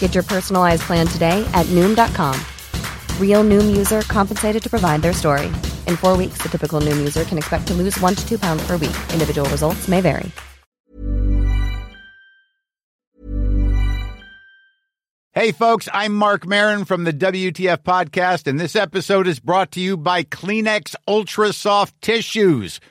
Get your personalized plan today at Noom.com. Real Noom user compensated to provide their story. In four weeks, the typical Noom user can expect to lose one to two pounds per week. Individual results may vary. Hey, folks, I'm Mark Marin from the WTF Podcast, and this episode is brought to you by Kleenex Ultra Soft Tissues,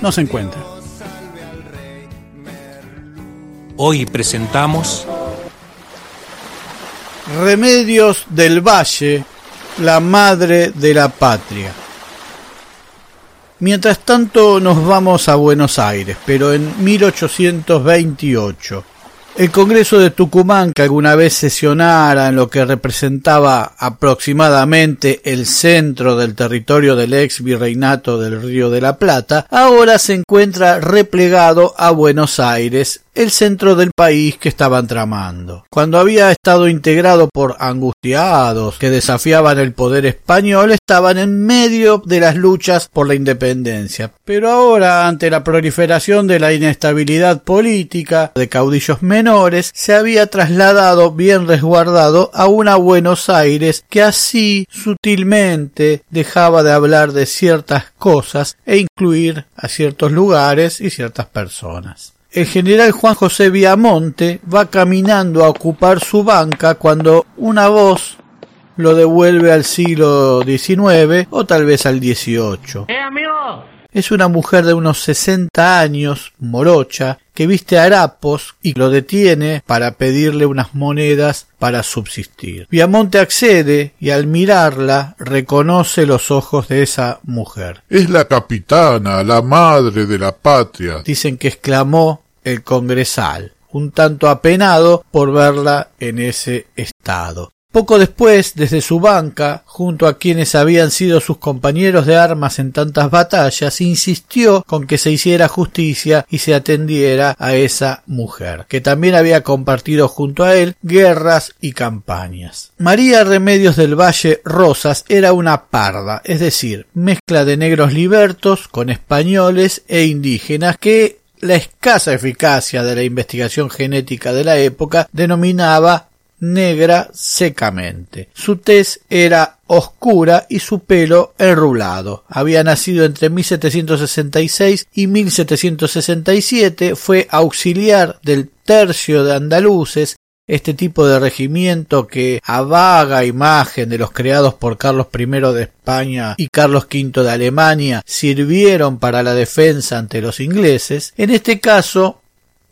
no se encuentra. Hoy presentamos Remedios del Valle, la madre de la patria. Mientras tanto nos vamos a Buenos Aires, pero en 1828. El Congreso de Tucumán, que alguna vez sesionara en lo que representaba aproximadamente el centro del territorio del ex virreinato del Río de la Plata, ahora se encuentra replegado a Buenos Aires, el centro del país que estaban tramando. Cuando había estado integrado por angustiados que desafiaban el poder español, estaban en medio de las luchas por la independencia. Pero ahora, ante la proliferación de la inestabilidad política de caudillos menores, se había trasladado bien resguardado a una Buenos Aires que así sutilmente dejaba de hablar de ciertas cosas e incluir a ciertos lugares y ciertas personas. El general Juan José Viamonte va caminando a ocupar su banca cuando una voz lo devuelve al siglo XIX o tal vez al XVIII. ¡Eh, amigo! Es una mujer de unos 60 años, morocha, que viste harapos y lo detiene para pedirle unas monedas para subsistir. Viamonte accede y al mirarla reconoce los ojos de esa mujer. Es la capitana, la madre de la patria. Dicen que exclamó el congresal, un tanto apenado por verla en ese estado. Poco después, desde su banca, junto a quienes habían sido sus compañeros de armas en tantas batallas, insistió con que se hiciera justicia y se atendiera a esa mujer, que también había compartido junto a él guerras y campañas. María Remedios del Valle Rosas era una parda, es decir, mezcla de negros libertos con españoles e indígenas que la escasa eficacia de la investigación genética de la época denominaba negra secamente. Su tez era oscura y su pelo enrulado. Había nacido entre 1766 y 1767, fue auxiliar del tercio de andaluces este tipo de regimiento que a vaga imagen de los creados por Carlos I de España y Carlos V de Alemania sirvieron para la defensa ante los ingleses, en este caso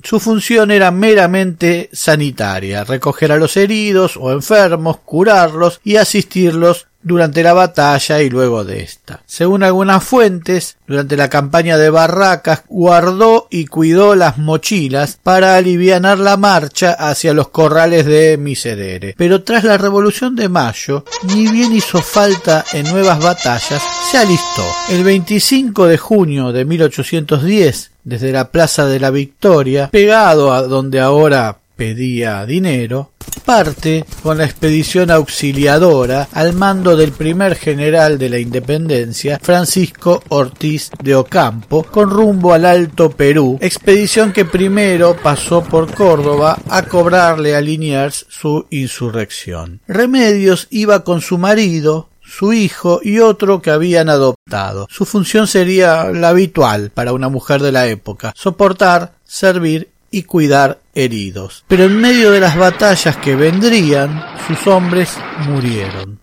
su función era meramente sanitaria, recoger a los heridos o enfermos, curarlos y asistirlos durante la batalla y luego de esta. Según algunas fuentes, durante la campaña de Barracas guardó y cuidó las mochilas para alivianar la marcha hacia los corrales de Miserere. Pero tras la Revolución de Mayo, ni bien hizo falta en nuevas batallas, se alistó. El 25 de junio de 1810, desde la Plaza de la Victoria, pegado a donde ahora pedía dinero, parte con la expedición auxiliadora al mando del primer general de la independencia, Francisco Ortiz de Ocampo, con rumbo al Alto Perú, expedición que primero pasó por Córdoba a cobrarle a Liniers su insurrección. Remedios iba con su marido, su hijo y otro que habían adoptado. Su función sería la habitual para una mujer de la época, soportar, servir y cuidar heridos. Pero en medio de las batallas que vendrían, sus hombres murieron.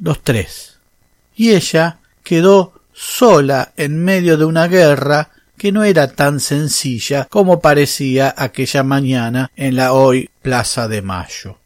Los tres. Y ella quedó sola en medio de una guerra que no era tan sencilla como parecía aquella mañana en la hoy Plaza de Mayo.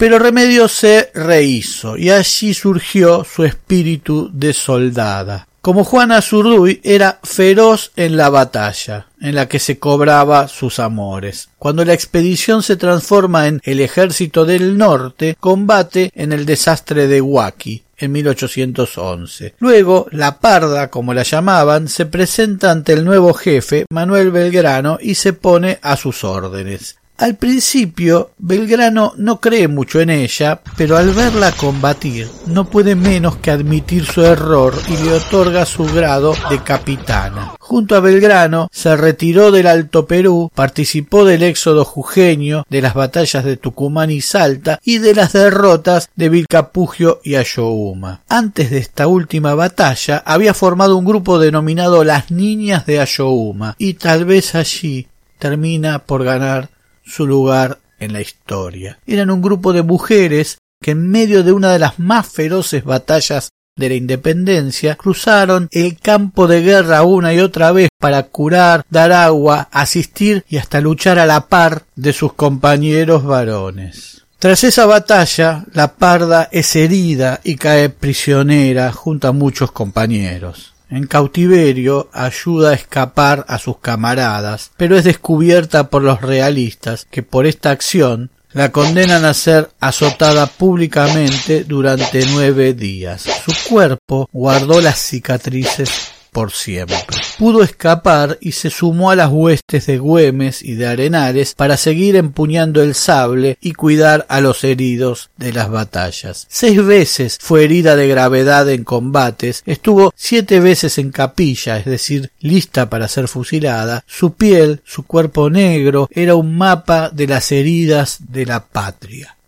Pero Remedio se rehizo y allí surgió su espíritu de soldada. Como Juana Zurduy era feroz en la batalla, en la que se cobraba sus amores. Cuando la expedición se transforma en el ejército del norte, combate en el desastre de Huaki en 1811. Luego, la parda, como la llamaban, se presenta ante el nuevo jefe, Manuel Belgrano, y se pone a sus órdenes. Al principio, Belgrano no cree mucho en ella, pero al verla combatir, no puede menos que admitir su error y le otorga su grado de capitana. Junto a Belgrano, se retiró del Alto Perú, participó del éxodo jujeño, de las batallas de Tucumán y Salta y de las derrotas de Vilcapugio y Ayohuma. Antes de esta última batalla, había formado un grupo denominado Las Niñas de Ayohuma, y tal vez allí termina por ganar su lugar en la historia. Eran un grupo de mujeres que en medio de una de las más feroces batallas de la independencia cruzaron el campo de guerra una y otra vez para curar, dar agua, asistir y hasta luchar a la par de sus compañeros varones. Tras esa batalla, la parda es herida y cae prisionera junto a muchos compañeros en cautiverio ayuda a escapar a sus camaradas, pero es descubierta por los realistas que por esta acción la condenan a ser azotada públicamente durante nueve días. Su cuerpo guardó las cicatrices por siempre. Pudo escapar y se sumó a las huestes de Güemes y de Arenales para seguir empuñando el sable y cuidar a los heridos de las batallas. Seis veces fue herida de gravedad en combates, estuvo siete veces en capilla, es decir, lista para ser fusilada. Su piel, su cuerpo negro, era un mapa de las heridas de la patria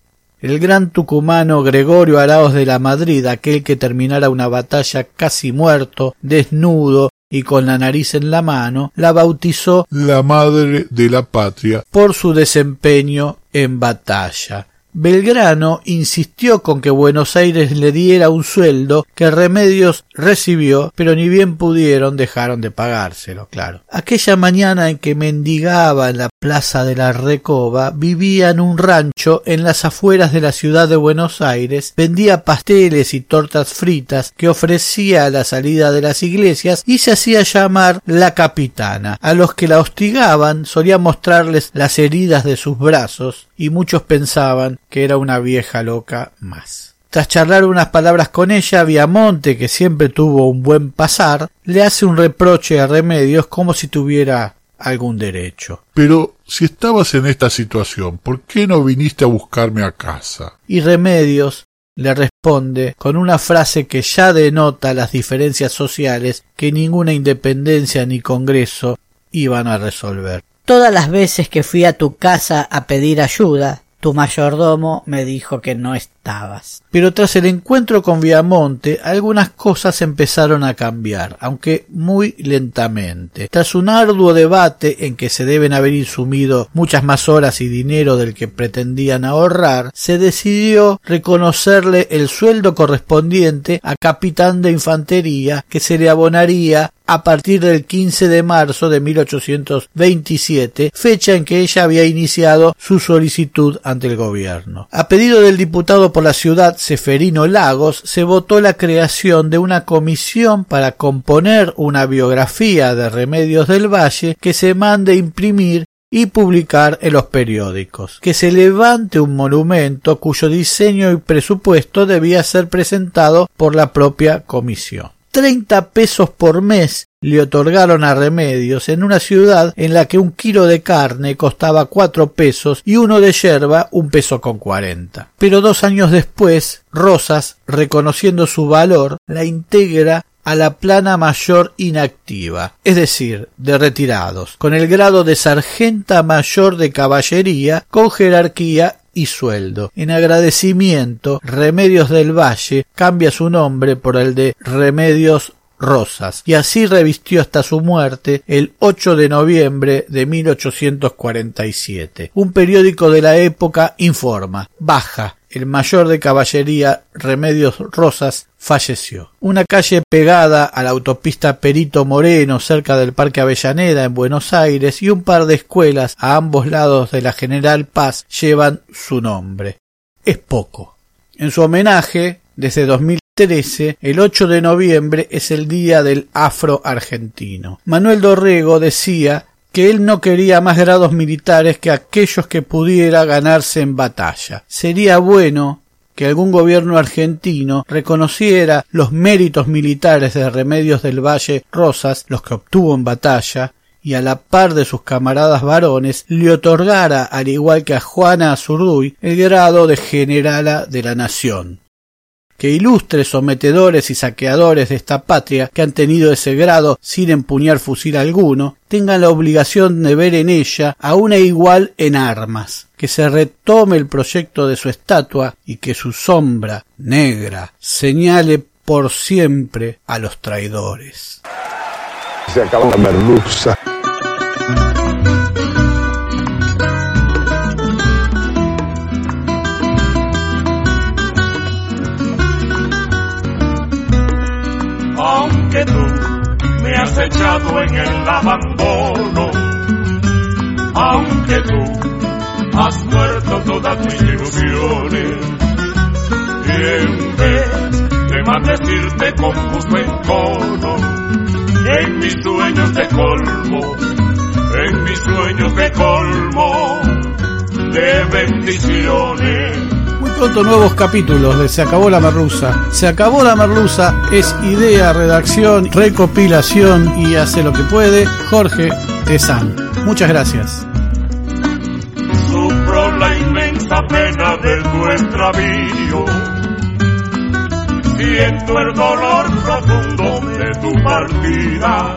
el gran tucumano Gregorio Araos de la Madrid, aquel que terminara una batalla casi muerto, desnudo y con la nariz en la mano, la bautizó la madre de la patria por su desempeño en batalla. Belgrano insistió con que Buenos Aires le diera un sueldo que Remedios recibió, pero ni bien pudieron dejaron de pagárselo, claro. Aquella mañana en que mendigaba en la plaza de la Recoba, vivía en un rancho en las afueras de la ciudad de Buenos Aires, vendía pasteles y tortas fritas que ofrecía a la salida de las iglesias y se hacía llamar la capitana. A los que la hostigaban solía mostrarles las heridas de sus brazos y muchos pensaban que era una vieja loca más. Tras charlar unas palabras con ella, Viamonte, que siempre tuvo un buen pasar, le hace un reproche a Remedios como si tuviera algún derecho. Pero si estabas en esta situación, ¿por qué no viniste a buscarme a casa? Y Remedios le responde con una frase que ya denota las diferencias sociales que ninguna independencia ni congreso iban a resolver. Todas las veces que fui a tu casa a pedir ayuda, tu mayordomo me dijo que no estabas. Pero tras el encuentro con Viamonte, algunas cosas empezaron a cambiar, aunque muy lentamente. Tras un arduo debate en que se deben haber insumido muchas más horas y dinero del que pretendían ahorrar, se decidió reconocerle el sueldo correspondiente a capitán de infantería que se le abonaría a partir del 15 de marzo de 1827, fecha en que ella había iniciado su solicitud ante el gobierno. A pedido del diputado por la ciudad Seferino Lagos, se votó la creación de una comisión para componer una biografía de Remedios del Valle que se mande imprimir y publicar en los periódicos, que se levante un monumento cuyo diseño y presupuesto debía ser presentado por la propia comisión. 30 pesos por mes le otorgaron a Remedios en una ciudad en la que un kilo de carne costaba cuatro pesos y uno de yerba un peso con cuarenta. Pero dos años después, Rosas, reconociendo su valor, la integra a la plana mayor inactiva, es decir, de retirados, con el grado de sargenta mayor de caballería, con jerarquía y sueldo. En agradecimiento, Remedios del Valle cambia su nombre por el de Remedios Rosas, y así revistió hasta su muerte el 8 de noviembre de 1847. Un periódico de la época informa, baja, el mayor de caballería Remedios Rosas falleció. Una calle pegada a la autopista Perito Moreno cerca del Parque Avellaneda en Buenos Aires y un par de escuelas a ambos lados de la General Paz llevan su nombre. Es poco. En su homenaje, desde 2013, el 8 de noviembre es el Día del Afro Argentino. Manuel Dorrego decía que él no quería más grados militares que aquellos que pudiera ganarse en batalla. Sería bueno que algún gobierno argentino reconociera los méritos militares de Remedios del Valle Rosas, los que obtuvo en batalla, y a la par de sus camaradas varones le otorgara, al igual que a Juana Azurduy, el grado de generala de la nación que ilustres sometedores y saqueadores de esta patria que han tenido ese grado sin empuñar fusil alguno, tengan la obligación de ver en ella a una igual en armas, que se retome el proyecto de su estatua y que su sombra negra señale por siempre a los traidores. Se acabó la merluza. Echado en el abandono, aunque tú has muerto todas mis ilusiones, en vez de maldecirte con justo encono, en mis sueños de colmo, en mis sueños de colmo, de bendiciones pronto nuevos capítulos de Se acabó la merluza. Se acabó la merluza es idea, redacción, recopilación y hace lo que puede Jorge Tezán. Muchas gracias. Sufro la inmensa pena de tu extravío. Siento el dolor profundo de tu partida.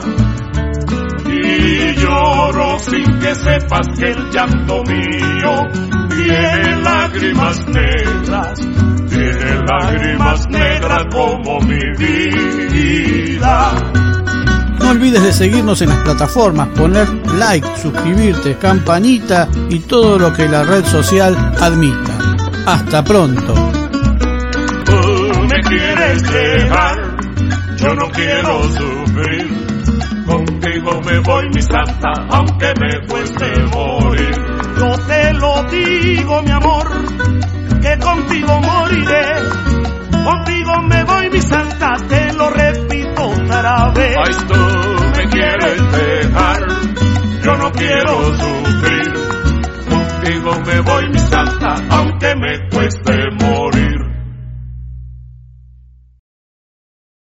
Y lloro sin que sepas que el llanto mío tiene lágrimas negras, tiene lágrimas negras como mi vida. No olvides de seguirnos en las plataformas, poner like, suscribirte, campanita y todo lo que la red social admita. Hasta pronto. Tú me quieres dejar, yo no quiero sufrir. Contigo me voy mi santa, aunque me cueste morir. Digo, mi amor, que contigo moriré. Contigo me voy mi santa, te lo repito otra vez. Ay, tú me quieres dejar, yo no quiero sufrir. Contigo me voy mi santa, aunque me cueste